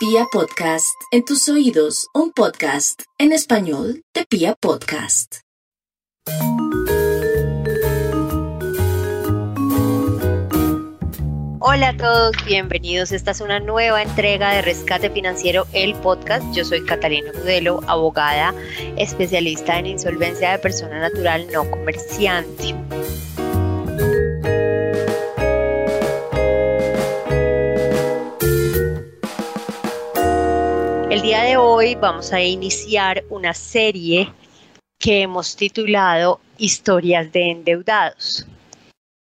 Pia Podcast, en tus oídos, un podcast en español de Pia Podcast. Hola a todos, bienvenidos. Esta es una nueva entrega de Rescate Financiero, el podcast. Yo soy Catalina Modelo, abogada, especialista en insolvencia de persona natural no comerciante. El día de hoy vamos a iniciar una serie que hemos titulado Historias de endeudados.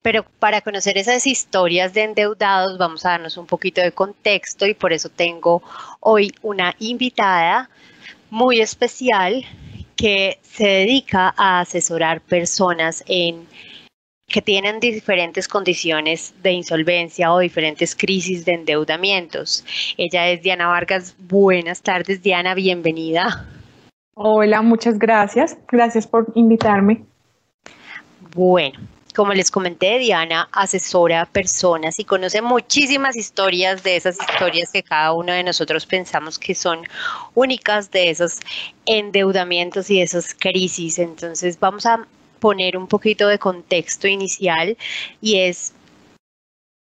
Pero para conocer esas historias de endeudados vamos a darnos un poquito de contexto y por eso tengo hoy una invitada muy especial que se dedica a asesorar personas en que tienen diferentes condiciones de insolvencia o diferentes crisis de endeudamientos. Ella es Diana Vargas. Buenas tardes, Diana, bienvenida. Hola, muchas gracias. Gracias por invitarme. Bueno, como les comenté, Diana asesora personas y conoce muchísimas historias de esas historias que cada uno de nosotros pensamos que son únicas de esos endeudamientos y de esas crisis. Entonces vamos a poner un poquito de contexto inicial y es,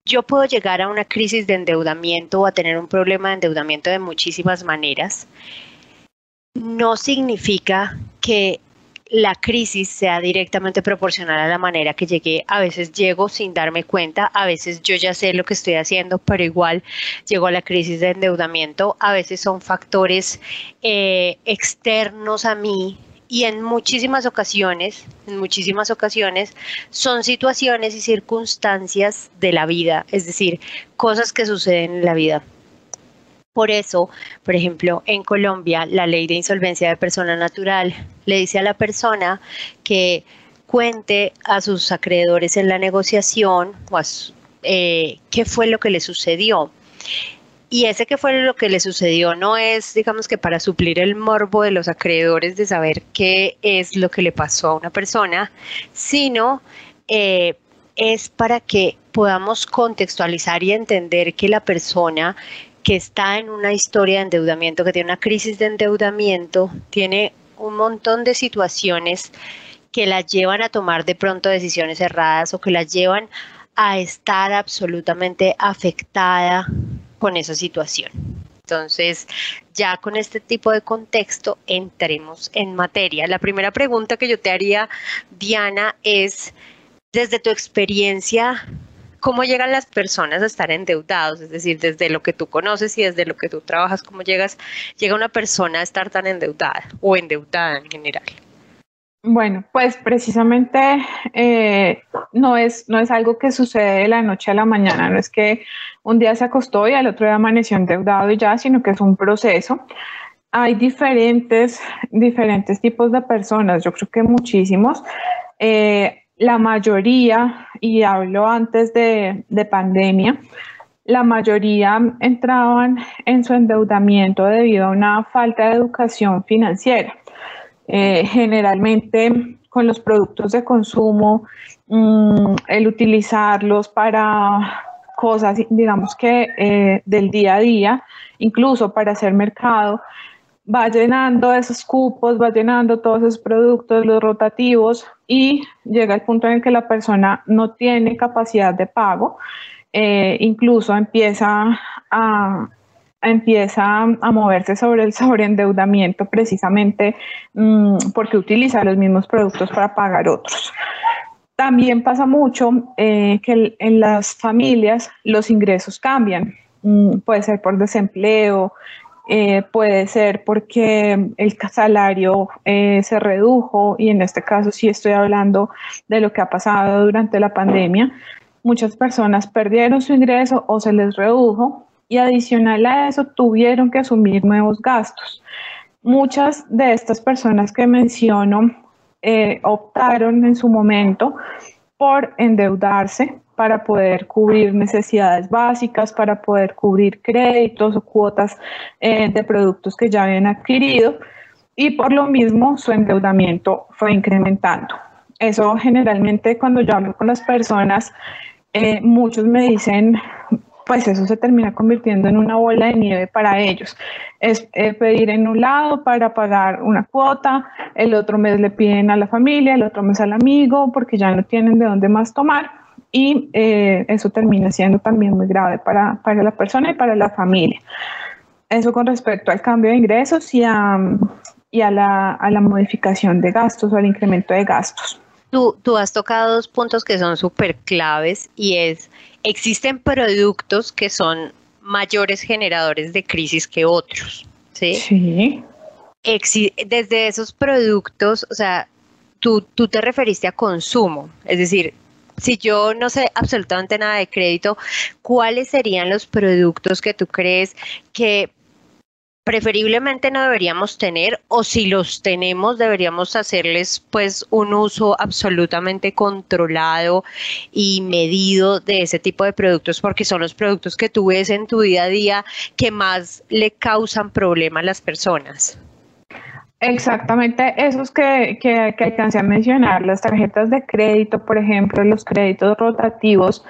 yo puedo llegar a una crisis de endeudamiento o a tener un problema de endeudamiento de muchísimas maneras. No significa que la crisis sea directamente proporcional a la manera que llegué. A veces llego sin darme cuenta, a veces yo ya sé lo que estoy haciendo, pero igual llego a la crisis de endeudamiento. A veces son factores eh, externos a mí y en muchísimas ocasiones, en muchísimas ocasiones, son situaciones y circunstancias de la vida, es decir, cosas que suceden en la vida. Por eso, por ejemplo, en Colombia, la ley de insolvencia de persona natural le dice a la persona que cuente a sus acreedores en la negociación eh, qué fue lo que le sucedió. Y ese que fue lo que le sucedió no es, digamos que para suplir el morbo de los acreedores de saber qué es lo que le pasó a una persona, sino eh, es para que podamos contextualizar y entender que la persona que está en una historia de endeudamiento, que tiene una crisis de endeudamiento, tiene un montón de situaciones que la llevan a tomar de pronto decisiones erradas o que la llevan a estar absolutamente afectada con esa situación. Entonces, ya con este tipo de contexto, entremos en materia. La primera pregunta que yo te haría, Diana, es, desde tu experiencia, ¿cómo llegan las personas a estar endeudados? Es decir, desde lo que tú conoces y desde lo que tú trabajas, ¿cómo llegas, llega una persona a estar tan endeudada o endeudada en general? Bueno, pues precisamente eh, no, es, no es algo que sucede de la noche a la mañana, no es que un día se acostó y al otro día amaneció endeudado y ya, sino que es un proceso. Hay diferentes, diferentes tipos de personas, yo creo que muchísimos. Eh, la mayoría, y hablo antes de, de pandemia, la mayoría entraban en su endeudamiento debido a una falta de educación financiera. Eh, generalmente con los productos de consumo, mm, el utilizarlos para cosas, digamos que eh, del día a día, incluso para hacer mercado, va llenando esos cupos, va llenando todos esos productos, los rotativos, y llega el punto en el que la persona no tiene capacidad de pago, eh, incluso empieza a, empieza a moverse sobre el sobreendeudamiento precisamente mm, porque utiliza los mismos productos para pagar otros. También pasa mucho eh, que en las familias los ingresos cambian. Mm, puede ser por desempleo, eh, puede ser porque el salario eh, se redujo y en este caso sí estoy hablando de lo que ha pasado durante la pandemia. Muchas personas perdieron su ingreso o se les redujo y adicional a eso tuvieron que asumir nuevos gastos. Muchas de estas personas que menciono eh, optaron en su momento por endeudarse para poder cubrir necesidades básicas, para poder cubrir créditos o cuotas eh, de productos que ya habían adquirido y por lo mismo su endeudamiento fue incrementando. Eso generalmente cuando yo hablo con las personas, eh, muchos me dicen, pues eso se termina convirtiendo en una bola de nieve para ellos. Es eh, pedir en un lado para pagar una cuota, el otro mes le piden a la familia, el otro mes al amigo, porque ya no tienen de dónde más tomar y eh, eso termina siendo también muy grave para, para, la persona y para la familia. Eso con respecto al cambio de ingresos y a, y a, la, a la modificación de gastos o al incremento de gastos. Tú, tú has tocado dos puntos que son súper claves y es, existen productos que son mayores generadores de crisis que otros, ¿sí? Sí. desde esos productos, o sea, tú, tú te referiste a consumo, es decir, si yo no sé absolutamente nada de crédito, ¿cuáles serían los productos que tú crees que preferiblemente no deberíamos tener o si los tenemos deberíamos hacerles pues un uso absolutamente controlado y medido de ese tipo de productos porque son los productos que tú ves en tu día a día que más le causan problemas a las personas. Exactamente, esos que, que, que, alcancé a mencionar, las tarjetas de crédito, por ejemplo, los créditos rotativos,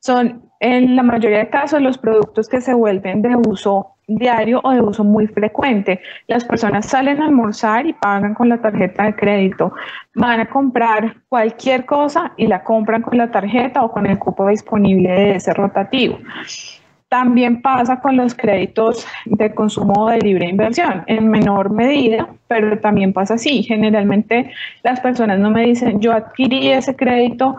son en la mayoría de casos los productos que se vuelven de uso diario o de uso muy frecuente. Las personas salen a almorzar y pagan con la tarjeta de crédito. Van a comprar cualquier cosa y la compran con la tarjeta o con el cupo disponible de ese rotativo. También pasa con los créditos de consumo de libre inversión, en menor medida, pero también pasa así. Generalmente las personas no me dicen, yo adquirí ese crédito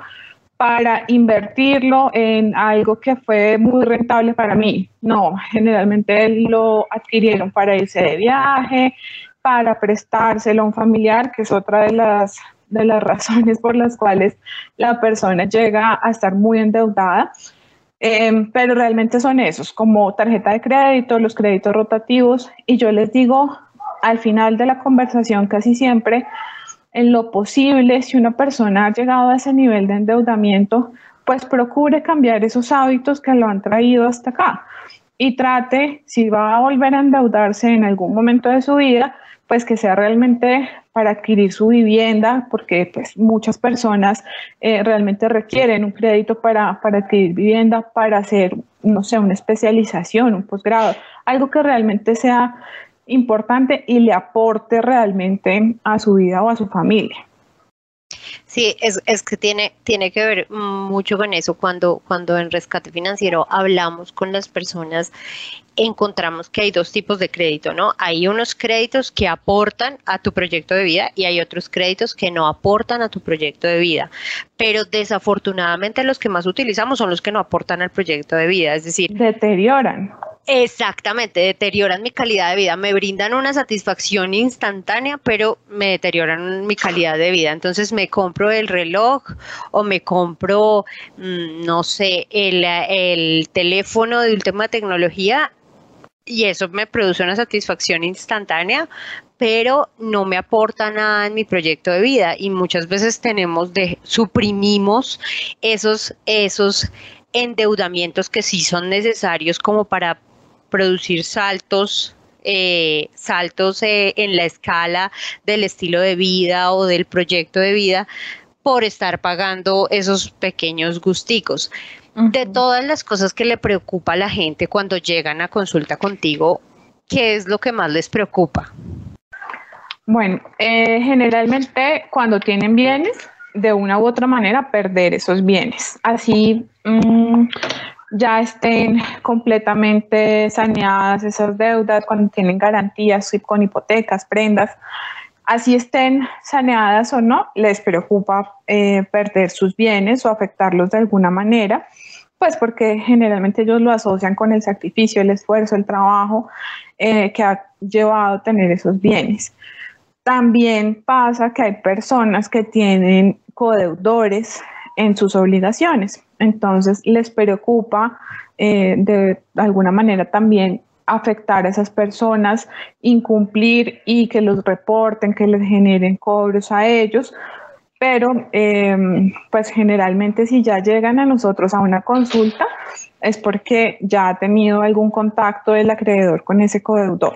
para invertirlo en algo que fue muy rentable para mí. No, generalmente lo adquirieron para irse de viaje, para prestárselo a un familiar, que es otra de las, de las razones por las cuales la persona llega a estar muy endeudada. Em, pero realmente son esos, como tarjeta de crédito, los créditos rotativos, y yo les digo al final de la conversación casi siempre, en lo posible, si una persona ha llegado a ese nivel de endeudamiento, pues procure cambiar esos hábitos que lo han traído hasta acá y trate, si va a volver a endeudarse en algún momento de su vida, pues que sea realmente para adquirir su vivienda, porque pues muchas personas eh, realmente requieren un crédito para, para adquirir vivienda, para hacer, no sé, una especialización, un posgrado, algo que realmente sea importante y le aporte realmente a su vida o a su familia. Sí, es, es, que tiene, tiene que ver mucho con eso. Cuando, cuando en rescate financiero hablamos con las personas, encontramos que hay dos tipos de crédito, ¿no? Hay unos créditos que aportan a tu proyecto de vida y hay otros créditos que no aportan a tu proyecto de vida. Pero desafortunadamente los que más utilizamos son los que no aportan al proyecto de vida, es decir, deterioran. Exactamente, deterioran mi calidad de vida, me brindan una satisfacción instantánea, pero me deterioran mi calidad de vida. Entonces me compro el reloj o me compro, mm, no sé, el, el teléfono de última tecnología y eso me produce una satisfacción instantánea, pero no me aporta nada en mi proyecto de vida y muchas veces tenemos de suprimimos esos esos endeudamientos que sí son necesarios como para producir saltos eh, saltos eh, en la escala del estilo de vida o del proyecto de vida por estar pagando esos pequeños gusticos. De todas las cosas que le preocupa a la gente cuando llegan a consulta contigo, ¿qué es lo que más les preocupa? Bueno, eh, generalmente cuando tienen bienes, de una u otra manera perder esos bienes. Así mm, ya estén completamente saneadas esas deudas, cuando tienen garantías con hipotecas, prendas, así estén saneadas o no, les preocupa eh, perder sus bienes o afectarlos de alguna manera, pues porque generalmente ellos lo asocian con el sacrificio, el esfuerzo, el trabajo eh, que ha llevado a tener esos bienes. También pasa que hay personas que tienen codeudores en sus obligaciones. Entonces les preocupa eh, de alguna manera también afectar a esas personas, incumplir y que los reporten, que les generen cobros a ellos. Pero em, pues generalmente si ya llegan a nosotros a una consulta es porque ya ha tenido algún contacto del acreedor con ese codeudor.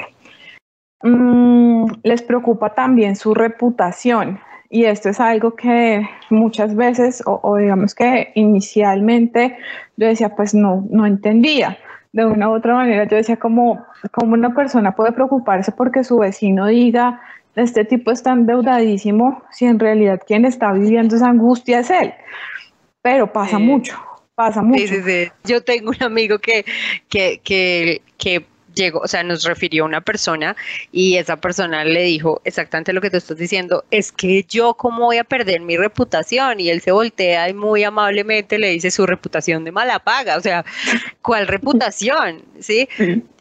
Mm, les preocupa también su reputación Y esto es algo que muchas veces, o, digamos que inicialmente yo decía, pues no, no entendía. De una u otra manera yo decía, como, como una persona puede preocuparse porque su vecino diga, este tipo está endeudadísimo, si en realidad quien está viviendo esa angustia es él. Pero pasa mucho, pasa mucho. Sí, sí, Yo tengo un amigo que, que, que, que llegó, o sea, nos refirió una persona y esa persona le dijo exactamente lo que tú estás diciendo, es que yo cómo voy a perder mi reputación y él se voltea y muy amablemente le dice su reputación de mala paga, o sea, ¿cuál reputación? ¿Sí?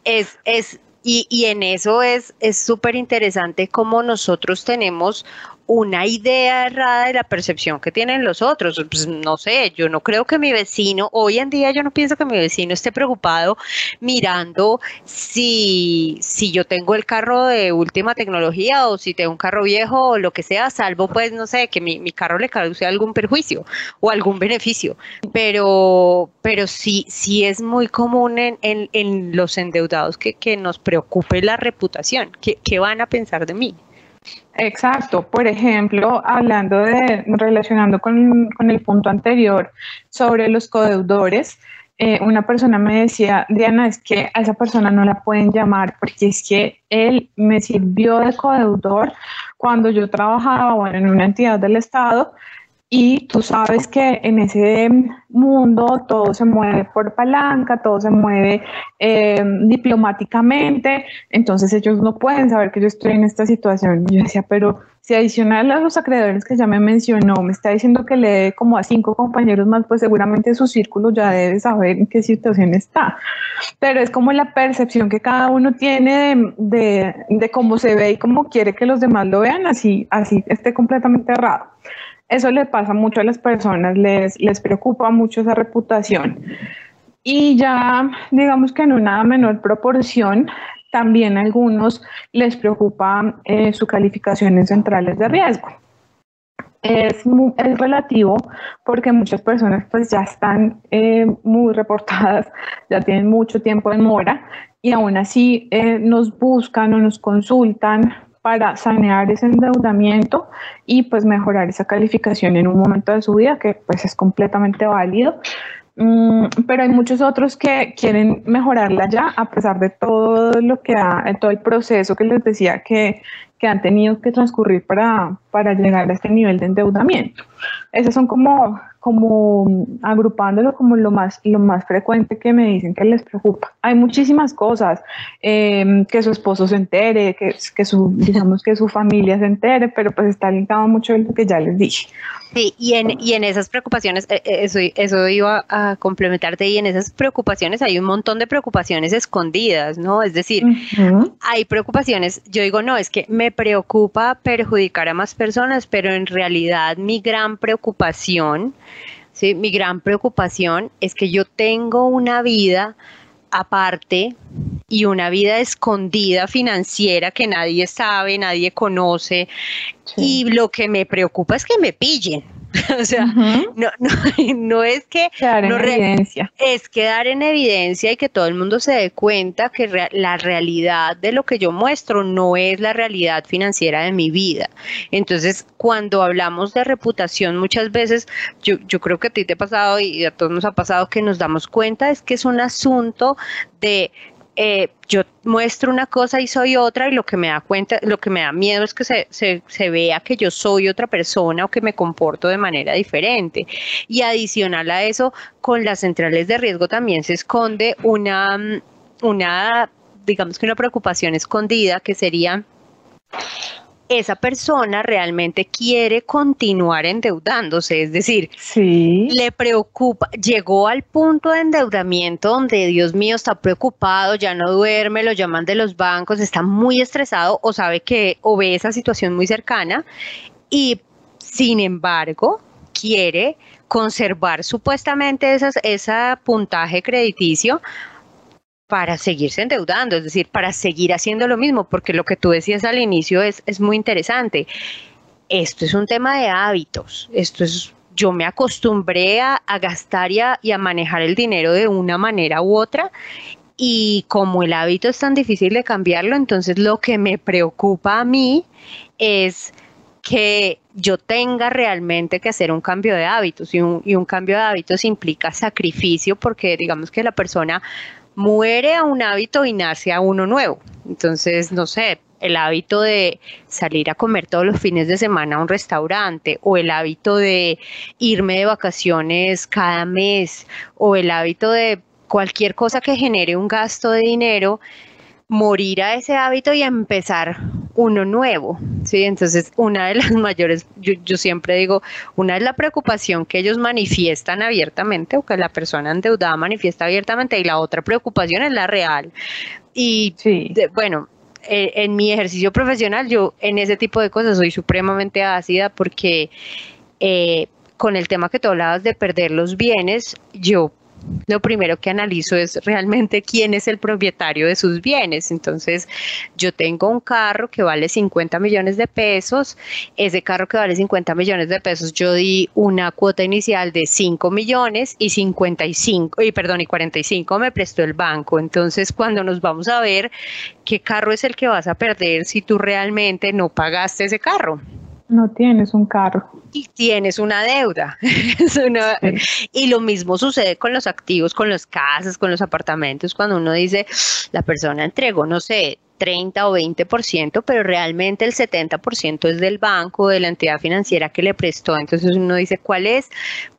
Es, es, y, y en eso es súper interesante cómo nosotros tenemos una idea errada de la percepción que tienen los otros. Pues no sé, yo no creo que mi vecino, hoy en día yo no pienso que mi vecino esté preocupado mirando si, si yo tengo el carro de última tecnología o si tengo un carro viejo o lo que sea, salvo pues, no sé, que mi, carro le cause algún perjuicio o algún beneficio. Pero, pero sí, sí es muy común en, en, los endeudados que, que, nos preocupe la reputación. ¿Qué, ¿Qué van a pensar de mí? Exacto. Por ejemplo, hablando de, relacionando con, el punto anterior sobre los codeudores, eh, una persona me decía, Diana, es que a esa persona no la pueden llamar porque es que él me sirvió de codeudor cuando yo trabajaba bueno, en una entidad del Estado y tú sabes que en ese mundo todo se mueve por palanca, todo se mueve eh, diplomáticamente, entonces ellos no pueden saber que yo estoy en esta situación. Y yo decía, pero si adicional a los acreedores que ya me mencionó, me está diciendo que le dé como a cinco compañeros más, pues seguramente su círculo ya debe saber en qué situación está. Pero es como la percepción que cada uno tiene de, de cómo se ve y cómo quiere que los demás lo vean, así, así esté completamente errado. Eso le pasa mucho a las personas, les, les preocupa mucho esa reputación. Y ya, digamos que en una menor proporción, también a algunos les preocupa eh, su calificación en centrales de riesgo. Es, es, relativo porque muchas personas pues ya están eh, muy reportadas, ya tienen mucho tiempo en mora y aún así eh, nos buscan o nos consultan para sanear ese endeudamiento y pues mejorar esa calificación en un momento de su vida que pues es completamente válido. Mm, pero hay muchos otros que quieren mejorarla ya a pesar de todo lo que ha, todo el proceso que les decía que, que han tenido que transcurrir para, para llegar a este nivel de endeudamiento. Esos son como como agrupándolo como lo más, lo más frecuente que me dicen que les preocupa. Hay muchísimas cosas, em, que su esposo se entere, que, que su, digamos que su familia se entere, pero pues está ligado mucho a lo que ya les dije. Sí, y en, y en esas preocupaciones, eh, eh, eso, eso iba a complementarte, y en esas preocupaciones hay un montón de preocupaciones escondidas, ¿no? Es decir, hay preocupaciones, yo digo, no, es que me preocupa perjudicar a más personas, pero en realidad mi gran preocupación, ¿sí? Mi gran preocupación es que yo tengo una vida aparte y una vida escondida financiera que nadie sabe, nadie conoce. Y lo que me preocupa es que me pillen. o sea, no, no, no, es que... Quedar en evidencia. Es quedar en evidencia y que todo el mundo se dé cuenta que la realidad de lo que yo muestro no es la realidad financiera de mi vida. Entonces, cuando hablamos de reputación, muchas veces, yo, yo creo que a ti te ha pasado y a todos nos ha pasado que nos damos cuenta, es que es un asunto de eh, yo muestro una cosa y soy otra y lo que me da cuenta, lo que me da miedo es que se, se, vea que yo soy otra persona o que me comporto de manera diferente. Y adicional a eso, con las centrales de riesgo también se esconde una, una digamos que una preocupación escondida que sería esa persona realmente quiere continuar endeudándose, es decir, le preocupa, llegó al punto de endeudamiento donde Dios mío está preocupado, ya no duerme, lo llaman de los bancos, está muy estresado o sabe que o ve esa situación muy cercana y sin embargo quiere conservar supuestamente ese puntaje crediticio para seguirse endeudando, es decir, para seguir haciendo lo mismo, porque lo que tú decías al inicio es, es muy interesante. Esto es un tema de hábitos, esto es, yo me acostumbré a, gastar y a, y a manejar el dinero de una manera u otra y como el hábito es tan difícil de cambiarlo, entonces lo que me preocupa a mí es que yo tenga realmente que hacer un cambio de hábitos y un, y un cambio de hábitos implica sacrificio porque digamos que la persona muere a un hábito y nace a uno nuevo. Entonces, no sé, el hábito de salir a comer todos los fines de semana a un restaurante o el hábito de irme de vacaciones cada mes o el hábito de cualquier cosa que genere un gasto de dinero, morir a ese hábito y empezar uno nuevo, ¿sí? Entonces, una de las mayores, yo, siempre digo, una es la preocupación que ellos manifiestan abiertamente o que la persona endeudada manifiesta abiertamente y la otra preocupación es la real. Y bueno, eh, en mi ejercicio profesional yo en ese tipo de cosas soy supremamente ácida porque eh, con el tema que tú hablabas de perder los bienes, yo lo primero que analizo es realmente quién es el propietario de sus bienes. Entonces, yo tengo un carro que vale 50 millones de pesos. Ese carro que vale 50 millones de pesos, yo di una cuota inicial de 5 millones y 55, y perdón, y 45 me prestó el banco. Entonces, cuando nos vamos a ver qué carro es el que vas a perder si tú realmente no pagaste ese carro. No tienes un carro. Y tienes una deuda. Y lo mismo sucede con los activos, con las casas, con los apartamentos, cuando uno dice, la persona entregó, no sé, 30 o 20%, pero realmente el 70% es del banco, de la entidad financiera que le prestó. Entonces uno dice, ¿cuál es,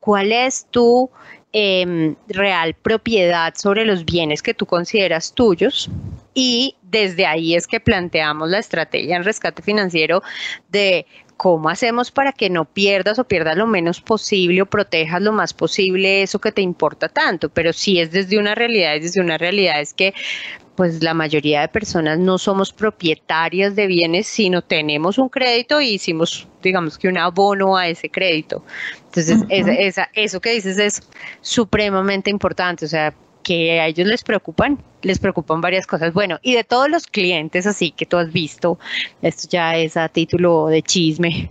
cuál es tu em, real propiedad sobre los bienes que tú consideras tuyos? Y desde ahí es que planteamos la estrategia en rescate financiero de ¿cómo hacemos para que no pierdas o pierdas lo menos posible o protejas lo más posible eso que te importa tanto? Pero si es desde una realidad, es desde una realidad es que pues la mayoría de personas no somos propietarias de bienes, sino tenemos un crédito y hicimos, digamos que un abono a ese crédito. Entonces, eso que dices es supremamente importante, o sea, que a ellos les preocupan, les preocupan varias cosas. Bueno, y de todos los clientes así que tú has visto, esto ya es a título de chisme,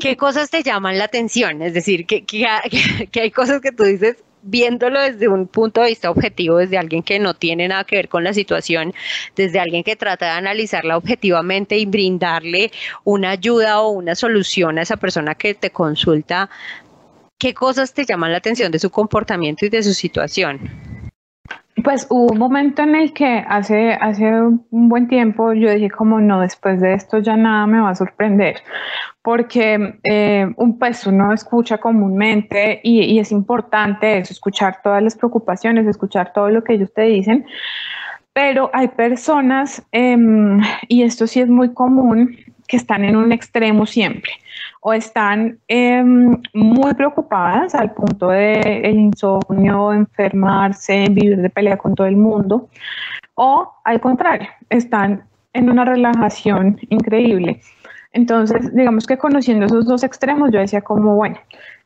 ¿qué cosas te llaman la atención? Es decir, que, que, que hay cosas que tú dices, viéndolo desde un punto de vista objetivo, desde alguien que no tiene nada que ver con la situación, desde alguien que trata de analizarla objetivamente y brindarle una ayuda o una solución a esa persona que te consulta, ¿qué cosas te llaman la atención de su comportamiento y de su situación? Pues hubo un momento en el que hace, hace un buen tiempo yo dije como no, después de esto ya nada me va a sorprender, porque eh, un, pues uno escucha comúnmente y, y, es importante eso, escuchar todas las preocupaciones, escuchar todo lo que ellos te dicen, pero hay personas, em, y esto sí es muy común, que están en un extremo siempre o están em, muy preocupadas al punto de el insomnio, enfermarse, vivir de pelea con todo el mundo, o al contrario, están en una relajación increíble. Entonces, digamos que conociendo esos dos extremos, yo decía como, bueno,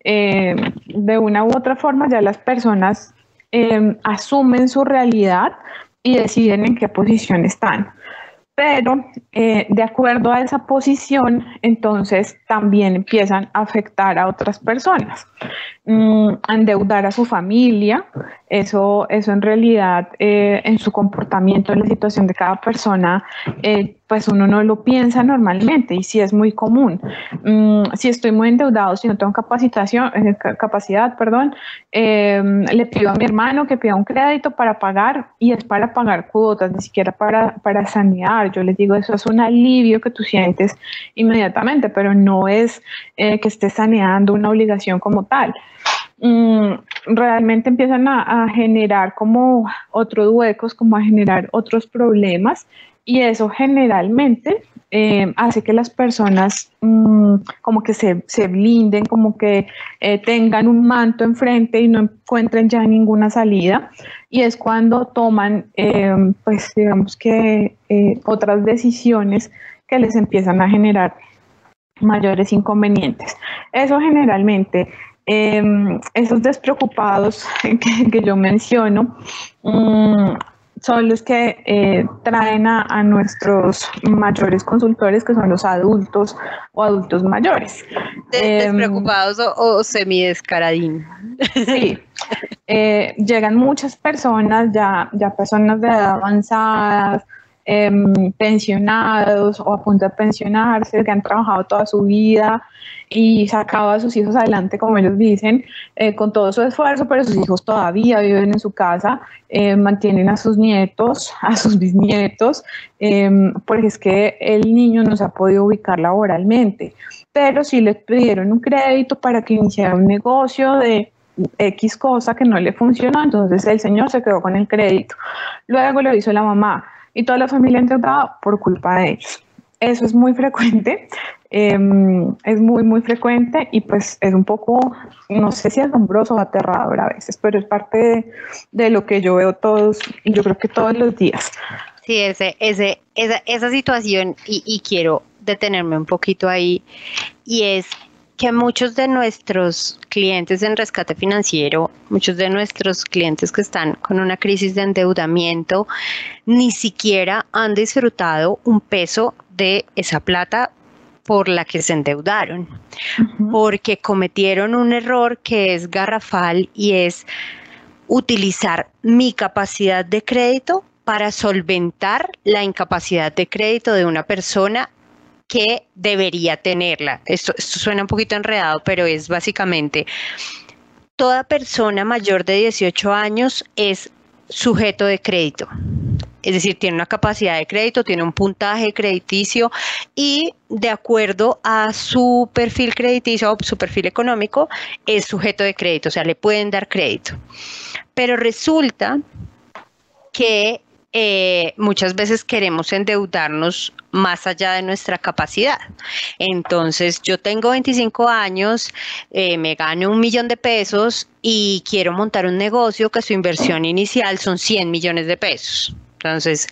em, de una u otra forma ya las personas em, asumen su realidad y deciden en qué posición están pero eh, de acuerdo a esa posición, entonces también empiezan a afectar a otras personas, mm, endeudar a su familia, eso, eso en realidad eh, en su comportamiento, en la situación de cada persona, eh, pues uno no lo piensa normalmente y sí es muy común. Mm, si estoy muy endeudado, si no tengo capacitación, eh, capacidad, perdón, em, le pido a mi hermano que pida un crédito para pagar y es para pagar cuotas, ni siquiera para, para sanear. Yo les digo, eso es un alivio que tú sientes inmediatamente, pero no es que estés saneando una obligación como tal. Mm, realmente empiezan a, generar como otros huecos, como a generar otros problemas y eso generalmente eh, hace que las personas mm, como que se, blinden, como que eh, tengan un manto enfrente y no encuentren ya ninguna salida. Y es cuando toman, eh, pues digamos que otras decisiones que les empiezan a generar mayores inconvenientes. Eso generalmente esos despreocupados que, yo menciono mm, son los que eh, traen a, nuestros mayores consultores, que son los adultos o adultos mayores. Em, ¿Despreocupados o, o semidescaradín? Sí, eh, llegan muchas personas, ya, ya personas de edad avanzada, em, pensionados o a punto de pensionarse, que han trabajado toda su vida y sacado a sus hijos adelante, como ellos dicen, eh, con todo su esfuerzo, pero sus hijos todavía viven en su casa, eh, mantienen a sus nietos, a sus bisnietos, em, porque es que el niño no se ha podido ubicar laboralmente, pero sí le pidieron un crédito para que iniciara un negocio de X cosa que no le funcionó, entonces el señor se quedó con el crédito. Luego lo hizo la mamá y toda la familia endeutada por culpa de ellos. Eso es muy frecuente, em, es muy, muy frecuente y pues es un poco, no sé si asombroso o aterrador a veces, pero es parte de, lo que yo veo todos, yo creo que todos los días. Sí, ese, ese, esa, esa situación y, y quiero detenerme un poquito ahí y es que muchos de nuestros clientes en rescate financiero, muchos de nuestros clientes que están con una crisis de endeudamiento, ni siquiera han disfrutado un peso de esa plata por la que se endeudaron, porque cometieron un error que es garrafal y es utilizar mi capacidad de crédito para solventar la incapacidad de crédito de una persona que debería tenerla. Esto, suena un poquito enredado, pero es básicamente toda persona mayor de 18 años es sujeto de crédito es decir, tiene una capacidad de crédito, tiene un puntaje crediticio y de acuerdo a su perfil crediticio o su perfil económico es sujeto de crédito, o sea, le pueden dar crédito. Pero resulta que eh, muchas veces queremos endeudarnos más allá de nuestra capacidad. Entonces, yo tengo 25 años, eh, me gano un millón de pesos y quiero montar un negocio que su inversión inicial son 100 millones de pesos. Entonces,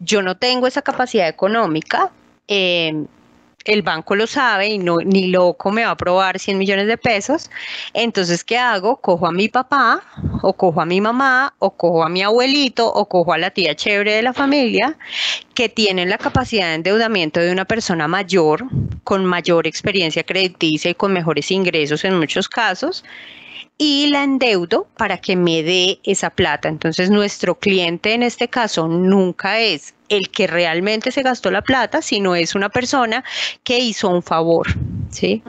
yo no tengo esa capacidad económica. Eh, el banco lo sabe y no, ni loco me va a aprobar 100 millones de pesos. Entonces, ¿qué hago? Cojo a mi papá, o cojo a mi mamá, o cojo a mi abuelito, o cojo a la tía chévere de la familia, que tienen la capacidad de endeudamiento de una persona mayor, con mayor experiencia crediticia y con mejores ingresos en muchos casos y la endeudo para que me dé esa plata. Entonces nuestro cliente en este caso nunca es el que realmente se gastó la plata, sino es una persona que hizo un favor, ¿sí?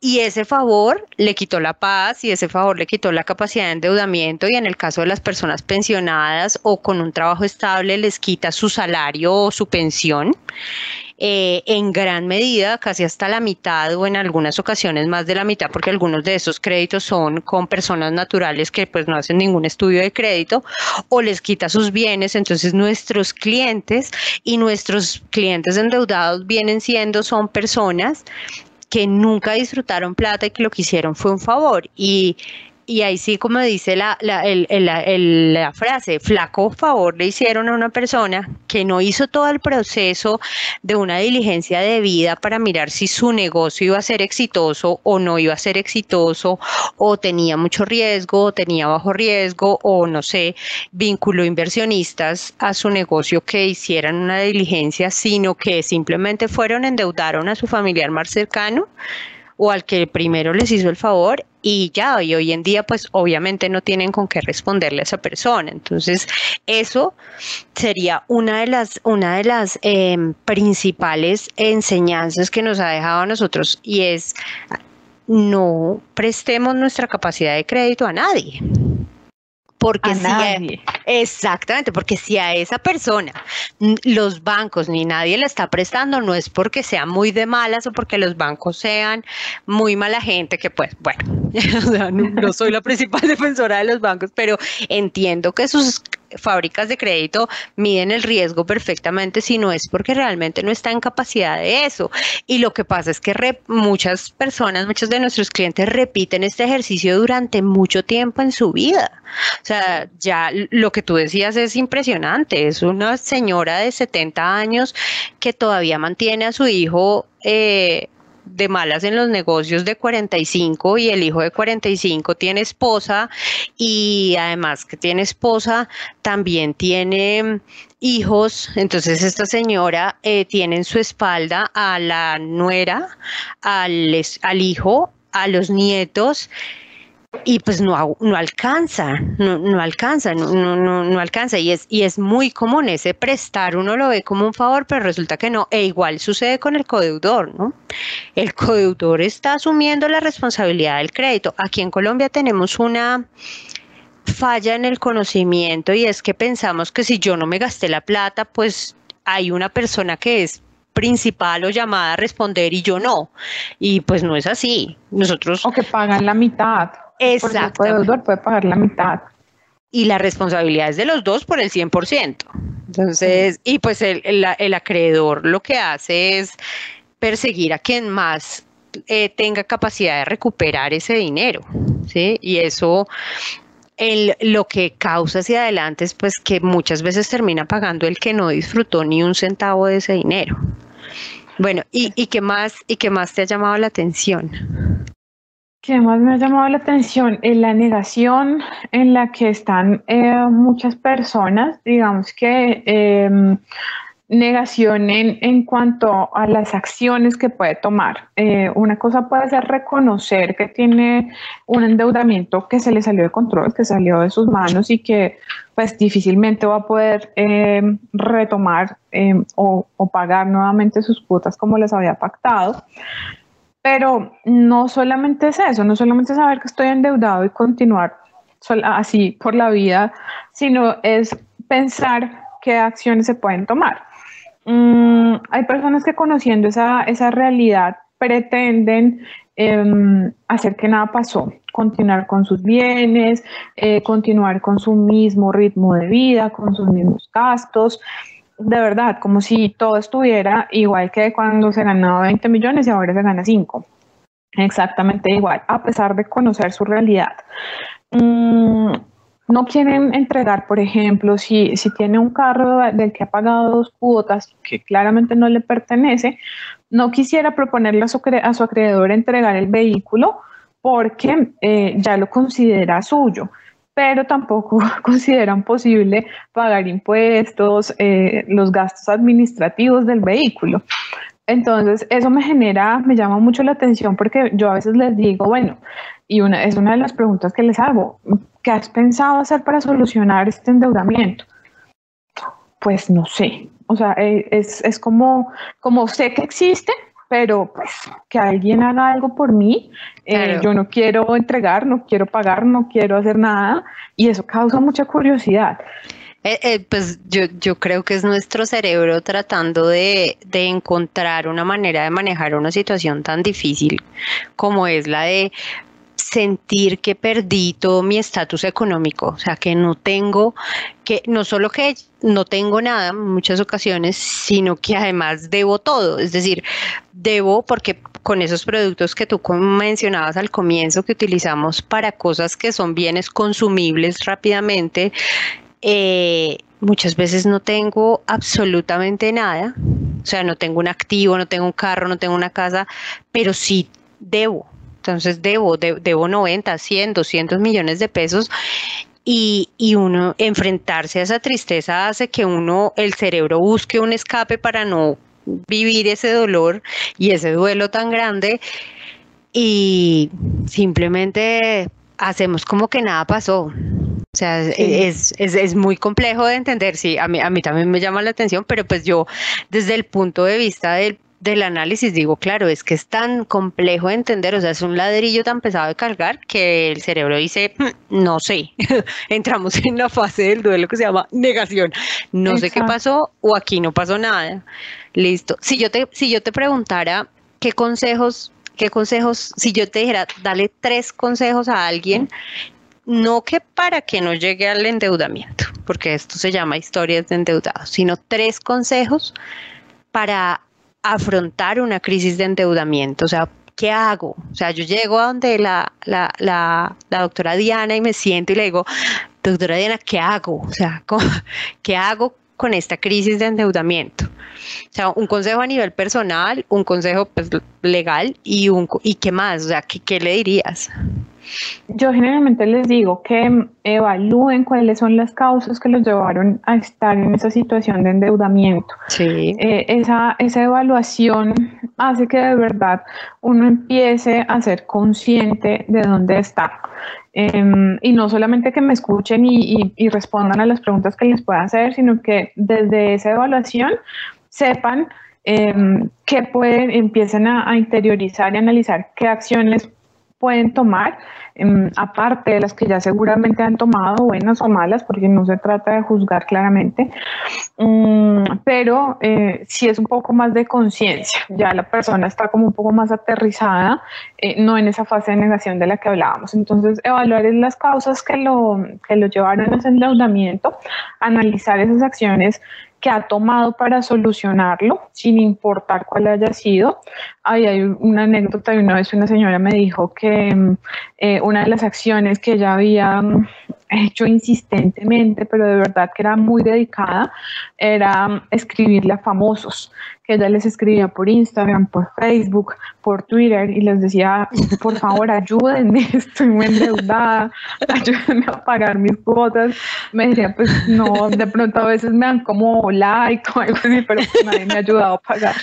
Y ese favor le quitó la paz y ese favor le quitó la capacidad de endeudamiento y en el caso de las personas pensionadas o con un trabajo estable les quita su salario o su pensión. Eh, en gran medida, casi hasta la mitad o en algunas ocasiones más de la mitad, porque algunos de esos créditos son con personas naturales que pues no hacen ningún estudio de crédito o les quita sus bienes. Entonces nuestros clientes y nuestros clientes endeudados vienen siendo, son personas que nunca disfrutaron plata y que lo que hicieron fue un favor. Y y ahí sí, como dice la, la, la, frase, flaco favor le hicieron a una persona que no hizo todo el proceso de una diligencia de vida para mirar si su negocio iba a ser exitoso o no iba a ser exitoso, o tenía mucho riesgo, o tenía bajo riesgo, o no sé, vinculó inversionistas a su negocio que hicieran una diligencia, sino que simplemente fueron, endeudaron a su familiar más cercano o al que primero les hizo el favor y ya, y hoy en día pues obviamente no tienen con qué responderle a esa persona. Entonces, eso sería una de las, una de las em, principales enseñanzas que nos ha dejado a nosotros y es no prestemos nuestra capacidad de crédito a nadie. Porque si exactamente, porque si a esa persona los bancos ni nadie le está prestando, no es porque sea muy de malas o porque los bancos sean muy mala gente, que pues, bueno, no, soy la principal defensora de los bancos, pero entiendo que sus fábricas de crédito miden el riesgo perfectamente si no es porque realmente no está en capacidad de eso. Y lo que pasa es que muchas personas, muchos de nuestros clientes repiten este ejercicio durante mucho tiempo en su vida. O sea, ya lo que tú decías es impresionante. Es una señora de 70 años que todavía mantiene a su hijo. Eh, de malas en los negocios de 45 y el hijo de 45 tiene esposa y además que tiene esposa también tiene hijos, entonces esta señora eh, tiene en su espalda a la nuera, al, al hijo, a los nietos y pues no, no alcanza, no, no alcanza, no, no, no, alcanza. Y es, y es muy común ese prestar, uno lo ve como un favor, pero resulta que no. E igual sucede con el codeudor, ¿no? El codeudor está asumiendo la responsabilidad del crédito. Aquí en Colombia tenemos una falla en el conocimiento y es que pensamos que si yo no me gasté la plata, pues hay una persona que es principal o llamada a responder y yo no. Y pues no es así. Nosotros... O que pagan la mitad. Exacto. El deudor puede pagar la mitad. Y la responsabilidad es de los dos por el 100%. Entonces, y pues el, el, acreedor lo que hace es perseguir a quien más eh, tenga capacidad de recuperar ese dinero. ¿sí? Y eso el, lo que causa hacia adelante es pues que muchas veces termina pagando el que no disfrutó ni un centavo de ese dinero. Bueno, ¿y, y qué más y qué más te ha llamado la atención? ¿Qué más me ha llamado la atención? En la negación en la que están eh, muchas personas, digamos que em, negación en, en, cuanto a las acciones que puede tomar. Eh, una cosa puede ser reconocer que tiene un endeudamiento que se le salió de control, que salió de sus manos y que pues difícilmente va a poder eh, retomar eh, o, o, pagar nuevamente sus cuotas como les había pactado. Pero no solamente es eso, no solamente saber que estoy endeudado y continuar así por la vida, sino es pensar qué acciones se pueden tomar. Mm, hay personas que conociendo esa, esa realidad pretenden em, hacer que nada pasó, continuar con sus bienes, eh, continuar con su mismo ritmo de vida, con sus mismos gastos. De verdad, como si todo estuviera igual que cuando se ganaba 20 millones y ahora se gana 5. Exactamente igual, a pesar de conocer su realidad. Mm, no quieren entregar, por ejemplo, si, si tiene un carro del que ha pagado dos cuotas que claramente no le pertenece, no quisiera proponerle a su, a su acreedor entregar el vehículo porque eh, ya lo considera suyo, pero tampoco consideran posible pagar impuestos, eh, los gastos administrativos del vehículo. Entonces, eso me genera, me llama mucho la atención porque yo a veces les digo, bueno, y una, es una de las preguntas que les hago, ¿qué has pensado hacer para solucionar este endeudamiento? Pues no sé, o sea, eh, es, es como, como sé que existe, pero pues que alguien haga algo por mí, eh, yo no quiero entregar, no quiero pagar, no quiero hacer nada, y eso causa mucha curiosidad. Eh, eh, pues yo, yo creo que es nuestro cerebro tratando de, de, encontrar una manera de manejar una situación tan difícil como es la de sentir que perdí todo mi estatus económico, o sea, que no tengo, que no solo que no tengo nada en muchas ocasiones, sino que además debo todo, es decir, debo porque con esos productos que tú mencionabas al comienzo que utilizamos para cosas que son bienes consumibles rápidamente, eh, muchas veces no tengo absolutamente nada, o sea, no tengo un activo, no tengo un carro, no tengo una casa, pero sí debo. Entonces debo, debo 90, 100, 200 millones de pesos y, y, uno enfrentarse a esa tristeza hace que uno, el cerebro busque un escape para no vivir ese dolor y ese duelo tan grande y simplemente hacemos como que nada pasó. O sea, es, es, es, muy complejo de entender, sí, a mí, a mí también me llama la atención, pero pues yo desde el punto de vista del, del análisis digo, claro, es que es tan complejo de entender, o sea, es un ladrillo tan pesado de cargar que el cerebro dice, mm, no sé, entramos en la fase del duelo que se llama negación, no sé qué pasó o aquí no pasó nada, listo. Si yo te, si yo te preguntara qué consejos ¿Qué consejos, si yo te dijera, dale tres consejos a alguien, no que para que no llegue al endeudamiento, porque esto se llama historias de endeudados, sino tres consejos para afrontar una crisis de endeudamiento, o sea, ¿qué hago? O sea, yo llego a donde la, la, la, la, doctora Diana y me siento y le digo, doctora Diana, ¿qué hago? O sea, ¿qué hago con esta crisis de endeudamiento? O sea, un consejo a nivel personal, un consejo pues, legal y, un, y qué más, o sea, ¿qué, ¿qué le dirías? Yo generalmente les digo que evalúen cuáles son las causas que los llevaron a estar en esa situación de endeudamiento. Sí. Eh, esa, esa evaluación hace que de verdad uno empiece a ser consciente de dónde está. Em, y no solamente que me escuchen y, y, respondan a las preguntas que les pueda hacer, sino que desde esa evaluación sepan eh, que pueden, empiecen a, a interiorizar y analizar qué acciones pueden tomar, em, aparte de las que ya seguramente han tomado, buenas o malas, porque no se trata de juzgar claramente, mm, pero eh, si es un poco más de conciencia, ya la persona está como un poco más aterrizada, eh, no en esa fase de negación de la que hablábamos. Entonces, evaluar las causas que lo, que lo llevaron a ese endeudamiento, analizar esas acciones que ha tomado para solucionarlo, sin importar cuál haya sido. Ahí hay una anécdota y una vez una señora me dijo que mm, eh, una de las acciones que ella había mm, hecho insistentemente, pero de verdad que era muy dedicada, era escribirle a famosos que ella les escribía por Instagram, por Facebook, por Twitter y les decía, por favor, ayúdenme, estoy muy endeudada, ayúdenme a pagar mis cuotas. Me decía, pues no, de pronto a veces me dan como like o algo así, pero pues nadie me ha ayudado a pagar.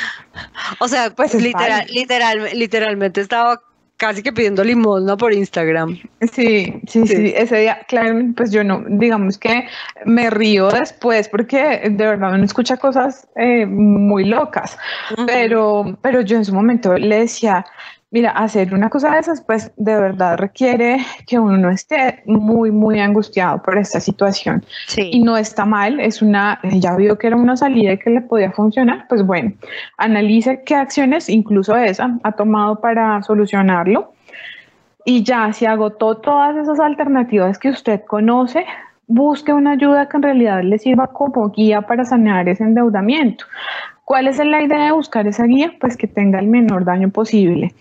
O sea, pues literal, literal, literalmente estaba casi que pidiendo limosna por Instagram. Sí, sí, sí, ese día, claro, pues yo no, digamos que me río después porque de verdad uno escucha cosas eh, muy locas, pero, pero yo en su momento le decía, Mira, hacer una cosa de esas, pues de verdad requiere que uno no esté muy, muy angustiado por esta situación. Y no está mal, es una, ya vio que era una salida y que le podía funcionar, pues bueno, analice qué acciones, incluso esa, ha tomado para solucionarlo. Y ya, si agotó todas esas alternativas que usted conoce, busque una ayuda que en realidad le sirva como guía para sanear ese endeudamiento. ¿Cuál es la idea de buscar esa guía? Pues que tenga el menor daño posible.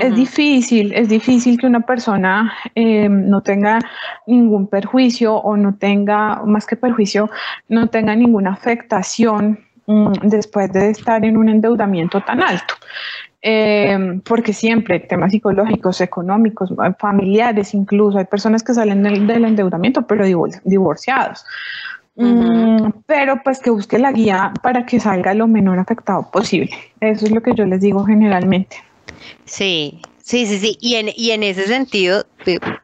Es difícil, es difícil que una persona eh, no tenga ningún perjuicio o no tenga, más que perjuicio, no tenga ninguna afectación mm, después de estar en un endeudamiento tan alto. Eh, porque siempre temas psicológicos, económicos, familiares incluso, hay personas que salen del, endeudamiento pero divorciados. Mm, pero pues que busque la guía para que salga lo menor afectado posible. Eso es lo que yo les digo generalmente. Sí, sí, sí, sí. Y en, y en ese sentido,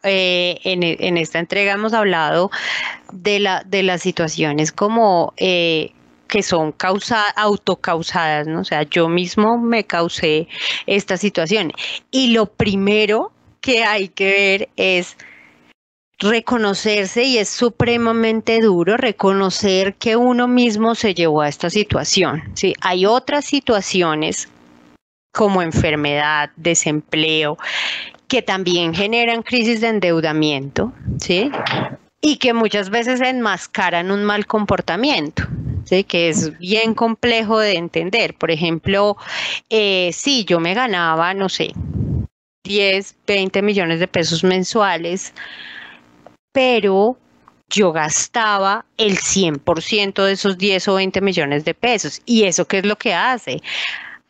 eh, en, esta entrega hemos hablado de, la, de las situaciones como... Eh, que son causa, autocausadas, ¿no? O sea, yo mismo me causé esta situación. Y lo primero que hay que ver es reconocerse y es supremamente duro reconocer que uno mismo se llevó a esta situación. ¿sí? Hay otras situaciones como enfermedad, desempleo, que también generan crisis de endeudamiento, ¿sí? Y que muchas veces enmascaran un mal comportamiento. ¿Sí? que es bien complejo de entender. Por ejemplo, eh, si yo me ganaba, no sé, 10, 20 millones de pesos mensuales, pero yo gastaba el 100% de esos 10 o 20 millones de pesos. ¿Y eso qué es lo que hace?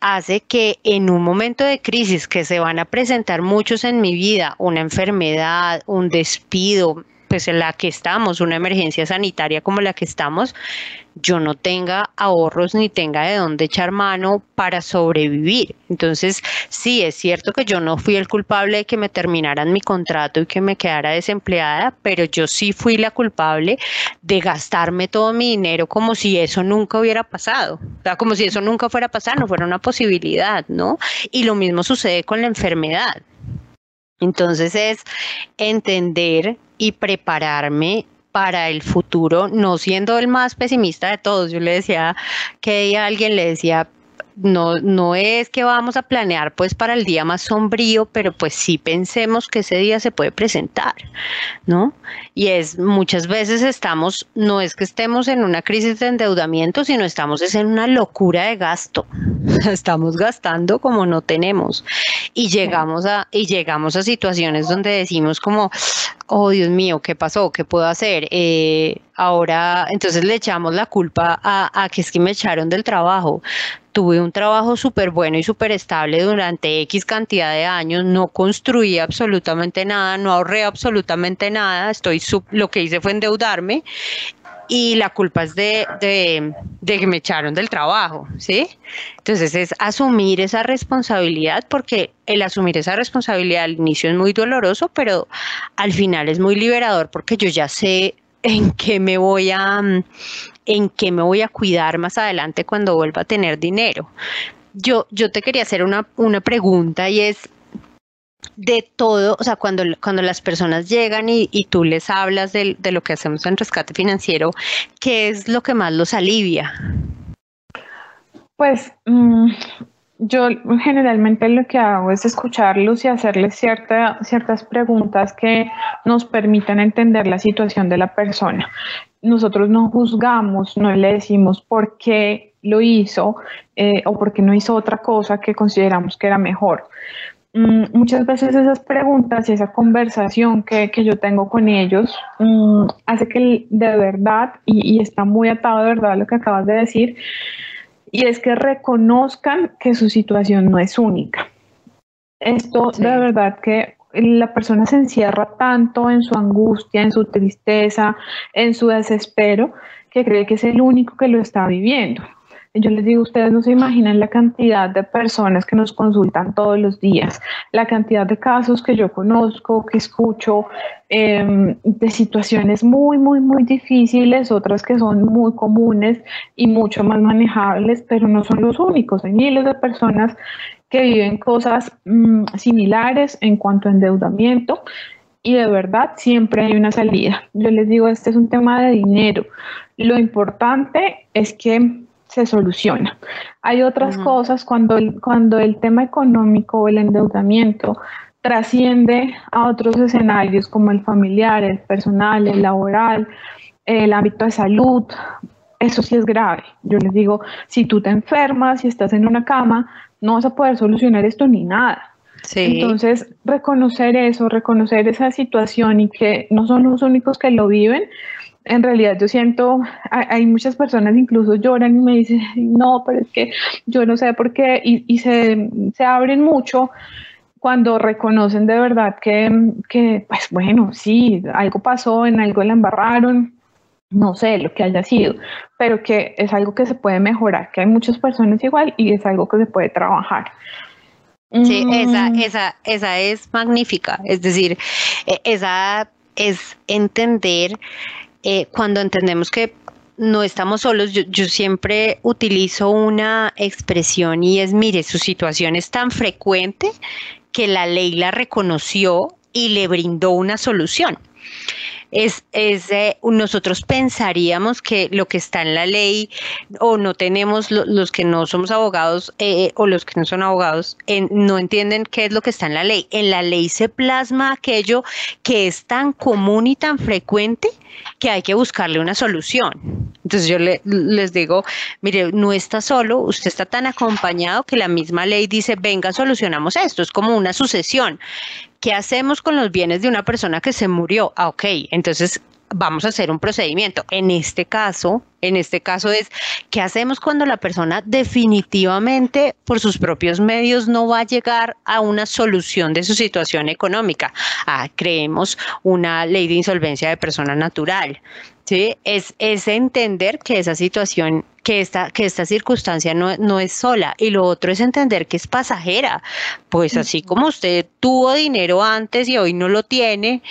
Hace que en un momento de crisis que se van a presentar muchos en mi vida, una enfermedad, un despido, pues en la que estamos, una emergencia sanitaria como la que estamos, yo no tenga ahorros ni tenga de dónde echar mano para sobrevivir. Entonces, sí, es cierto que yo no fui el culpable de que me terminaran mi contrato y que me quedara desempleada, pero yo sí fui la culpable de gastarme todo mi dinero como si eso nunca hubiera pasado. O sea, como si eso nunca fuera a pasar, no fuera una posibilidad, ¿no? Y lo mismo sucede con la enfermedad. Entonces es entender y prepararme para el futuro, no siendo el más pesimista de todos. Yo le decía que alguien le decía, no, no es que vamos a planear pues para el día más sombrío, pero pues sí pensemos que ese día se puede presentar, ¿no? Y es muchas veces estamos, no es que estemos en una crisis de endeudamiento, sino estamos es en una locura de gasto. Estamos gastando como no tenemos y llegamos a y llegamos a situaciones donde decimos como, oh Dios mío, ¿qué pasó? ¿Qué puedo hacer? Eh, ahora, entonces le echamos la culpa a, a que es que me echaron del trabajo tuve un trabajo súper bueno y súper estable durante X cantidad de años, no construí absolutamente nada, no ahorré absolutamente nada, estoy lo que hice fue endeudarme y la culpa es de, de, que me echaron del trabajo, ¿sí? Entonces es asumir esa responsabilidad porque el asumir esa responsabilidad al inicio es muy doloroso, pero al final es muy liberador porque yo ya sé en qué me voy a en qué me voy a cuidar más adelante cuando vuelva a tener dinero. Yo, yo te quería hacer una, una pregunta y es, de todo, o sea, cuando, cuando las personas llegan y, tú les hablas de, lo que hacemos en rescate financiero, ¿qué es lo que más los alivia? Pues mm, yo generalmente lo que hago es escucharlos y hacerles ciertas preguntas que nos permitan entender la situación de la persona. Nosotros no juzgamos, no le decimos por qué lo hizo eh, o por qué no hizo otra cosa que consideramos que era mejor muchas veces esas preguntas y esa conversación que, yo tengo con ellos mm, hace que de verdad, y, está muy atado de verdad a lo que acabas de decir, y es que reconozcan que su situación no es única. Esto de verdad que la persona se encierra tanto en su angustia, en su tristeza, en su desespero, que cree que es el único que lo está viviendo. Yo les digo, ustedes no se imaginan la cantidad de personas que nos consultan todos los días, la cantidad de casos que yo conozco, que escucho, em, de situaciones muy, muy, muy difíciles, otras que son muy comunes y mucho más manejables, pero no son los únicos. Hay miles de personas que viven cosas mm, similares en cuanto a endeudamiento y de verdad siempre hay una salida. Yo les digo, este es un tema de dinero. Lo importante es que se soluciona. Hay otras cosas cuando el, cuando el tema económico o el endeudamiento trasciende a otros escenarios como el familiar, el personal, el laboral, el ámbito de salud. Eso sí es grave. Yo les digo, si tú te enfermas, y estás en una cama, no vas a poder solucionar esto ni nada. Entonces, reconocer eso, reconocer esa situación y que no son los únicos que lo viven, en realidad yo siento, hay, muchas personas incluso lloran y me dicen, no, pero es que yo no sé por qué, y, se, abren mucho cuando reconocen de verdad que, que, pues bueno, sí, algo pasó, en algo la embarraron, no sé lo que haya sido, pero que es algo que se puede mejorar, que hay muchas personas igual y es algo que se puede trabajar. Sí, esa, mm. esa, esa es magnífica, es decir, e, esa es entender eh, cuando entendemos que no estamos solos, yo, siempre utilizo una expresión y es, mire, su situación es tan frecuente que la ley la reconoció y le brindó una solución. Es, es nosotros pensaríamos que lo que está en la ley o no tenemos los que no somos abogados eh, o los que no son abogados no entienden qué es lo que está en la ley. En la ley se plasma aquello que es tan común y tan frecuente que hay que buscarle una solución. Entonces yo les digo, mire, no está solo, usted está tan acompañado que la misma ley dice, venga, solucionamos esto, es como una sucesión. ¿Qué hacemos con los bienes de una persona que se murió? Ah, ok, entonces vamos a hacer un procedimiento. En este caso, en este caso es, ¿qué hacemos cuando la persona definitivamente por sus propios medios no va a llegar a una solución de su situación económica? Ah, creemos una ley de insolvencia de persona natural. ¿sí? Es, es entender que esa situación, que esta, que esta circunstancia no, no es sola. Y lo otro es entender que es pasajera. Pues así como usted tuvo dinero antes y hoy no lo tiene,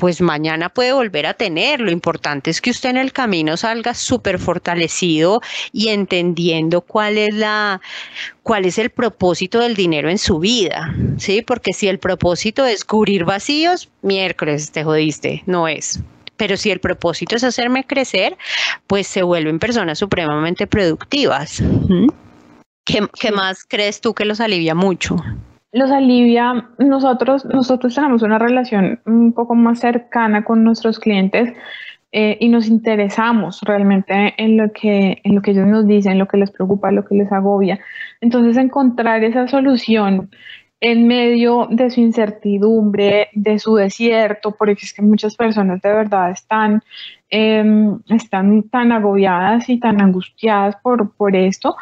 pues mañana puede volver a tener. Lo importante es que usted en el camino salga súper fortalecido y entendiendo cuál es la cuál es el propósito del dinero en su vida, ¿sí? Porque si el propósito es cubrir vacíos, miércoles te jodiste, no es. Pero si el propósito es hacerme crecer, pues se vuelven personas supremamente productivas. ¿Qué, ¿Qué, más crees tú que los alivia mucho? Los alivia. Nosotros, nosotros tenemos una relación un poco más cercana con nuestros clientes eh, y nos interesamos realmente en lo, que, en lo que ellos nos dicen, lo que les preocupa, lo que les agobia. Entonces, encontrar esa solución en medio de su incertidumbre, de su desierto, porque es que muchas personas de verdad están, em, están tan agobiadas y tan angustiadas por, por esto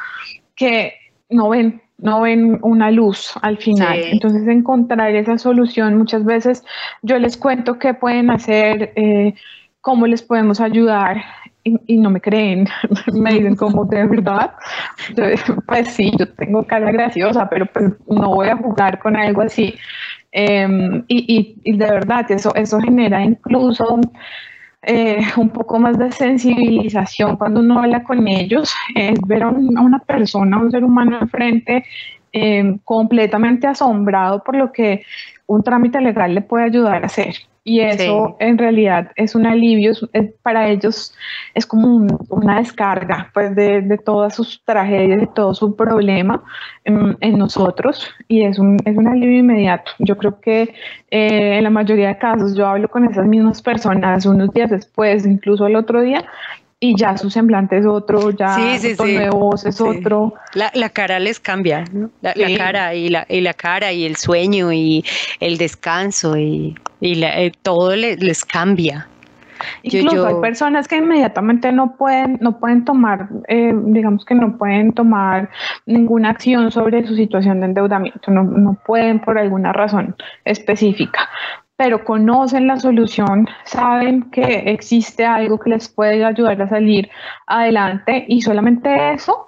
que no ven no ven una luz al final. Entonces, encontrar esa solución, muchas veces yo les cuento qué pueden hacer, eh, cómo les podemos ayudar y, no me creen, me dicen como de verdad, pues sí, yo tengo cara graciosa, pero pues no voy a jugar con algo así. Em, y, y, de verdad, eso, eso genera incluso eh, un poco más de sensibilización cuando uno habla con ellos, es ver a, una persona, a un ser humano enfrente em, completamente asombrado por lo que un trámite legal le puede ayudar a hacer. Y eso en realidad es un alivio, para ellos es como una descarga pues de, todas sus tragedias, de todo su problema en, nosotros y es un, es un alivio inmediato. Yo creo que eh, en la mayoría de casos yo hablo con esas mismas personas unos días después, incluso el otro día, y ya su semblante es otro, ya su tono de voz es otro. La, la, cara les cambia, ¿no? La, cara y la, y la cara y el sueño y el descanso y, y eh, todo les, cambia. Incluso hay personas que inmediatamente no pueden, no pueden tomar, eh, digamos que no pueden tomar ninguna acción sobre su situación de endeudamiento, no, no pueden por alguna razón específica pero conocen la solución, saben que existe algo que les puede ayudar a salir adelante y solamente eso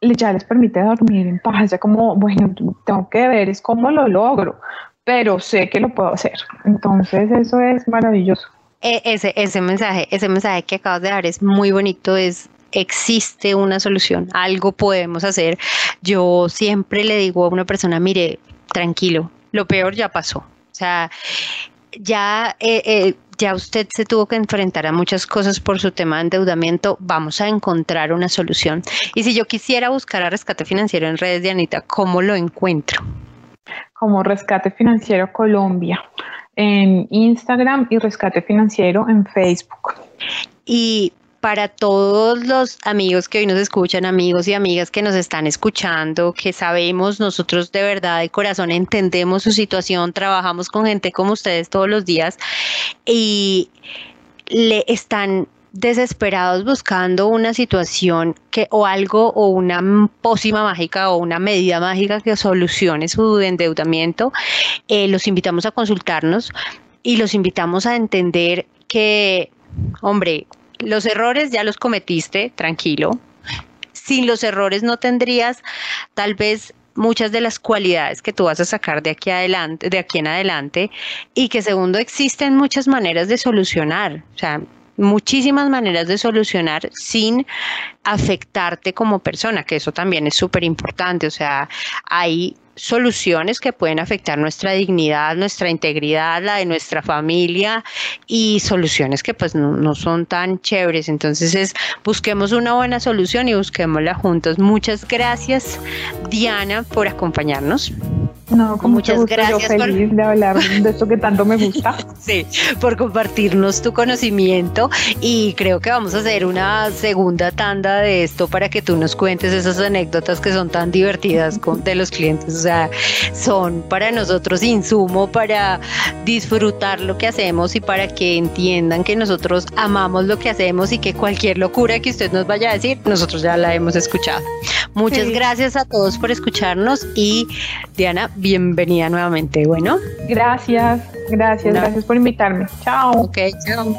ya les permite dormir en paz, ya como, bueno, tengo que ver es cómo lo logro, pero sé que lo puedo hacer. Entonces eso es maravilloso. E, ese, ese mensaje, ese mensaje que acabas de dar es muy bonito, es existe una solución, algo podemos hacer. Yo siempre le digo a una persona, mire, tranquilo, lo peor ya pasó sea, ya, eh, eh, ya usted se tuvo que enfrentar a muchas cosas por su tema de endeudamiento, vamos a encontrar una solución. Y si yo quisiera buscar a Rescate Financiero en redes de Anita, ¿cómo lo encuentro? Como Rescate Financiero Colombia en Instagram y Rescate Financiero en Facebook. Y para todos los amigos que hoy nos escuchan, amigos y amigas que nos están escuchando, que sabemos nosotros de verdad de corazón entendemos su situación, trabajamos con gente como ustedes todos los días y le están desesperados buscando una situación que o algo o una pócima mágica o una medida mágica que solucione su endeudamiento, eh, los invitamos a consultarnos y los invitamos a entender que, hombre, los errores ya los cometiste, tranquilo. Sin los errores no tendrías tal vez muchas de las cualidades que tú vas a sacar de aquí adelante, de aquí en adelante, y que segundo existen muchas maneras de solucionar, o sea, muchísimas maneras de solucionar sin afectarte como persona, que eso también es súper importante, o sea, hay soluciones que pueden afectar nuestra dignidad, nuestra integridad, la de nuestra familia y soluciones que pues no, son tan chéveres. Entonces es busquemos una buena solución y busquémosla juntos. Muchas gracias Diana por acompañarnos. No, con muchas gracias. Yo feliz de hablar de esto que tanto me gusta. sí, por compartirnos tu conocimiento y creo que vamos a hacer una segunda tanda de esto para que tú nos cuentes esas anécdotas que son tan divertidas con, de los clientes. O sea, son para nosotros insumo para disfrutar lo que hacemos y para que entiendan que nosotros amamos lo que hacemos y que cualquier locura que usted nos vaya a decir, nosotros ya la hemos escuchado. Muchas gracias a todos por escucharnos y Diana, bienvenida nuevamente. Bueno. Gracias, gracias, gracias por invitarme. Chao. Ok, chao.